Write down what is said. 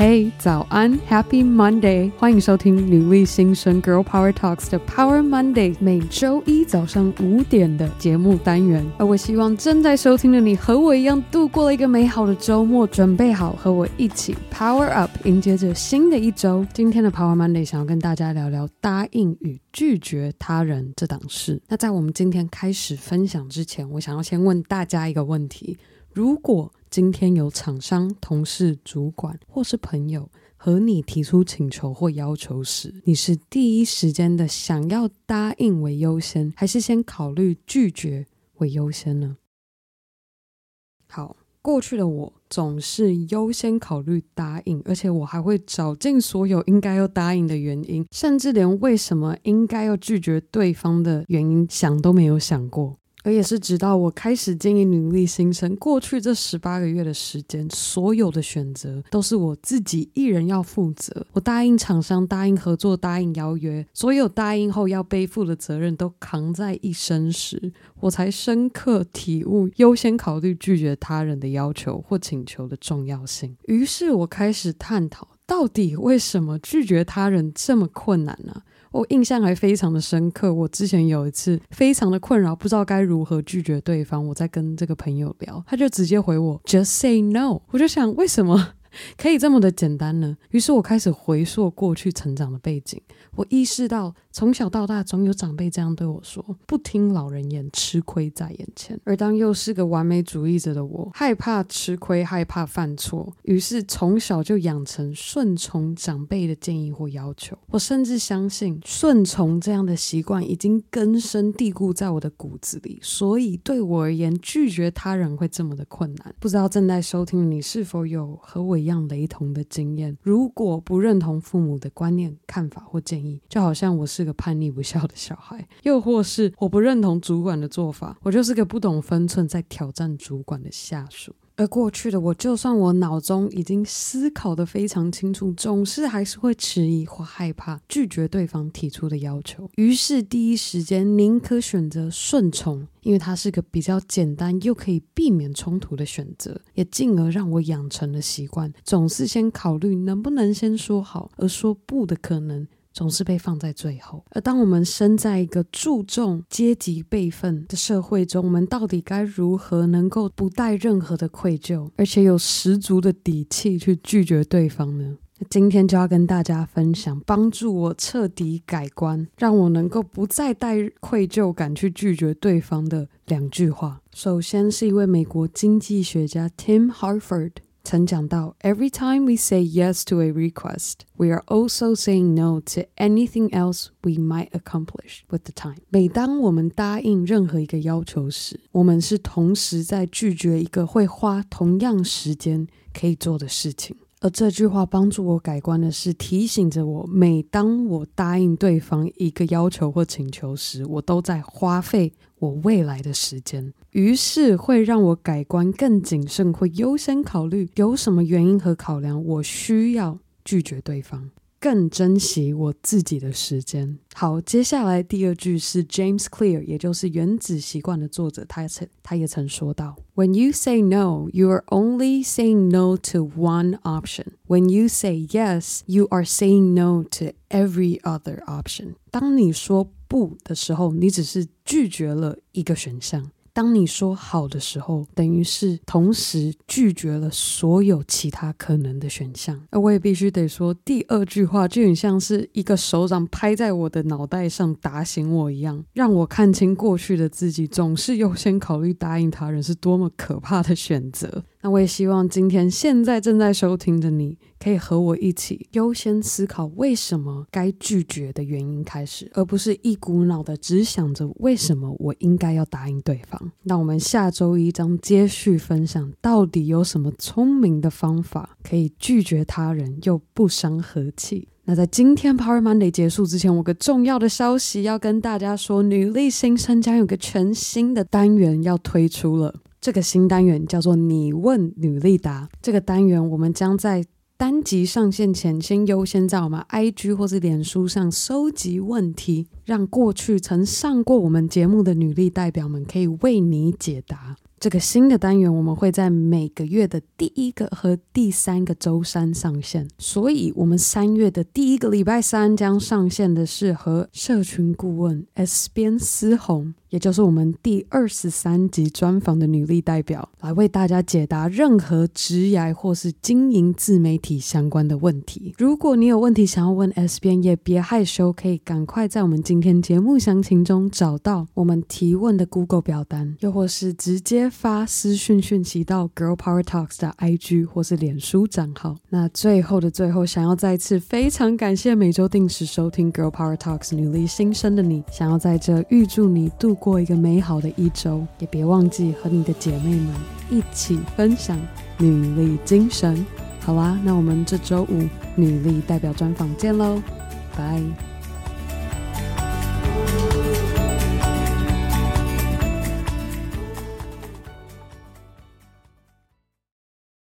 嘿，早安，Happy Monday！欢迎收听女力新生 Girl Power Talks 的 Power Monday，每周一早上五点的节目单元。而我希望正在收听的你和我一样度过了一个美好的周末，准备好和我一起 Power Up，迎接着新的一周。今天的 Power Monday 想要跟大家聊聊答应与拒绝他人这档事。那在我们今天开始分享之前，我想要先问大家一个问题：如果今天有厂商、同事、主管或是朋友和你提出请求或要求时，你是第一时间的想要答应为优先，还是先考虑拒绝为优先呢？好，过去的我总是优先考虑答应，而且我还会找尽所有应该要答应的原因，甚至连为什么应该要拒绝对方的原因想都没有想过。而也是直到我开始经营努力新生，过去这十八个月的时间，所有的选择都是我自己一人要负责。我答应厂商，答应合作，答应邀约，所有答应后要背负的责任都扛在一身时，我才深刻体悟优先考虑拒绝他人的要求或请求的重要性。于是我开始探讨，到底为什么拒绝他人这么困难呢？我印象还非常的深刻，我之前有一次非常的困扰，不知道该如何拒绝对方。我在跟这个朋友聊，他就直接回我 “Just say no”。我就想，为什么 可以这么的简单呢？于是我开始回溯过去成长的背景。我意识到，从小到大总有长辈这样对我说：“不听老人言，吃亏在眼前。”而当又是个完美主义者的我，害怕吃亏，害怕犯错，于是从小就养成顺从长辈的建议或要求。我甚至相信，顺从这样的习惯已经根深蒂固在我的骨子里。所以对我而言，拒绝他人会这么的困难。不知道正在收听你是否有和我一样雷同的经验？如果不认同父母的观念、看法或建议，就好像我是个叛逆不孝的小孩，又或是我不认同主管的做法，我就是个不懂分寸在挑战主管的下属。而过去的我，就算我脑中已经思考得非常清楚，总是还是会迟疑或害怕拒绝对方提出的要求。于是第一时间宁可选择顺从，因为它是个比较简单又可以避免冲突的选择，也进而让我养成了习惯，总是先考虑能不能先说好，而说不的可能。总是被放在最后。而当我们身在一个注重阶级辈分的社会中，我们到底该如何能够不带任何的愧疚，而且有十足的底气去拒绝对方呢？今天就要跟大家分享，帮助我彻底改观，让我能够不再带愧疚感去拒绝对方的两句话。首先是一位美国经济学家 Tim Harford。曾讲到，Every time we say yes to a request, we are also saying no to anything else we might accomplish with the time。每当我们答应任何一个要求时，我们是同时在拒绝一个会花同样时间可以做的事情。而这句话帮助我改观的是，提醒着我，每当我答应对方一个要求或请求时，我都在花费我未来的时间。于是会让我改观更谨慎，会优先考虑有什么原因和考量，我需要拒绝对方。更珍惜我自己的时间。好，接下来第二句是 James Clear，也就是《原子习惯》的作者，他曾他也曾说到：When you say no, you are only saying no to one option. When you say yes, you are saying no to every other option. 当你说不的时候，你只是拒绝了一个选项。当你说好的时候，等于是同时拒绝了所有其他可能的选项。而我也必须得说，第二句话就很像是一个手掌拍在我的脑袋上打醒我一样，让我看清过去的自己总是优先考虑答应他人是多么可怕的选择。那我也希望今天现在正在收听的你，可以和我一起优先思考为什么该拒绝的原因开始，而不是一股脑的只想着为什么我应该要答应对方。那我们下周一将接续分享，到底有什么聪明的方法可以拒绝他人又不伤和气？那在今天 Power Monday 结束之前，我有个重要的消息要跟大家说，女力新生将有个全新的单元要推出了。这个新单元叫做“你问女力答”。这个单元，我们将在单集上线前，先优先在我们 IG 或者脸书上收集问题，让过去曾上过我们节目的女力代表们可以为你解答。这个新的单元我们会在每个月的第一个和第三个周三上线，所以我们三月的第一个礼拜三将上线的是和社群顾问 S 边思红。也就是我们第二十三集专访的女力代表，来为大家解答任何职涯或是经营自媒体相关的问题。如果你有问题想要问 S 边，也别害羞，可以赶快在我们今天节目详情中找到我们提问的 Google 表单，又或是直接发私讯讯息到 Girl Power Talks 的 IG 或是脸书账号。那最后的最后，想要再次非常感谢每周定时收听 Girl Power Talks 女力新生的你，想要在这预祝你度。过一个美好的一周，也别忘记和你的姐妹们一起分享女力精神。好啦，那我们这周五女力代表专访见喽，拜。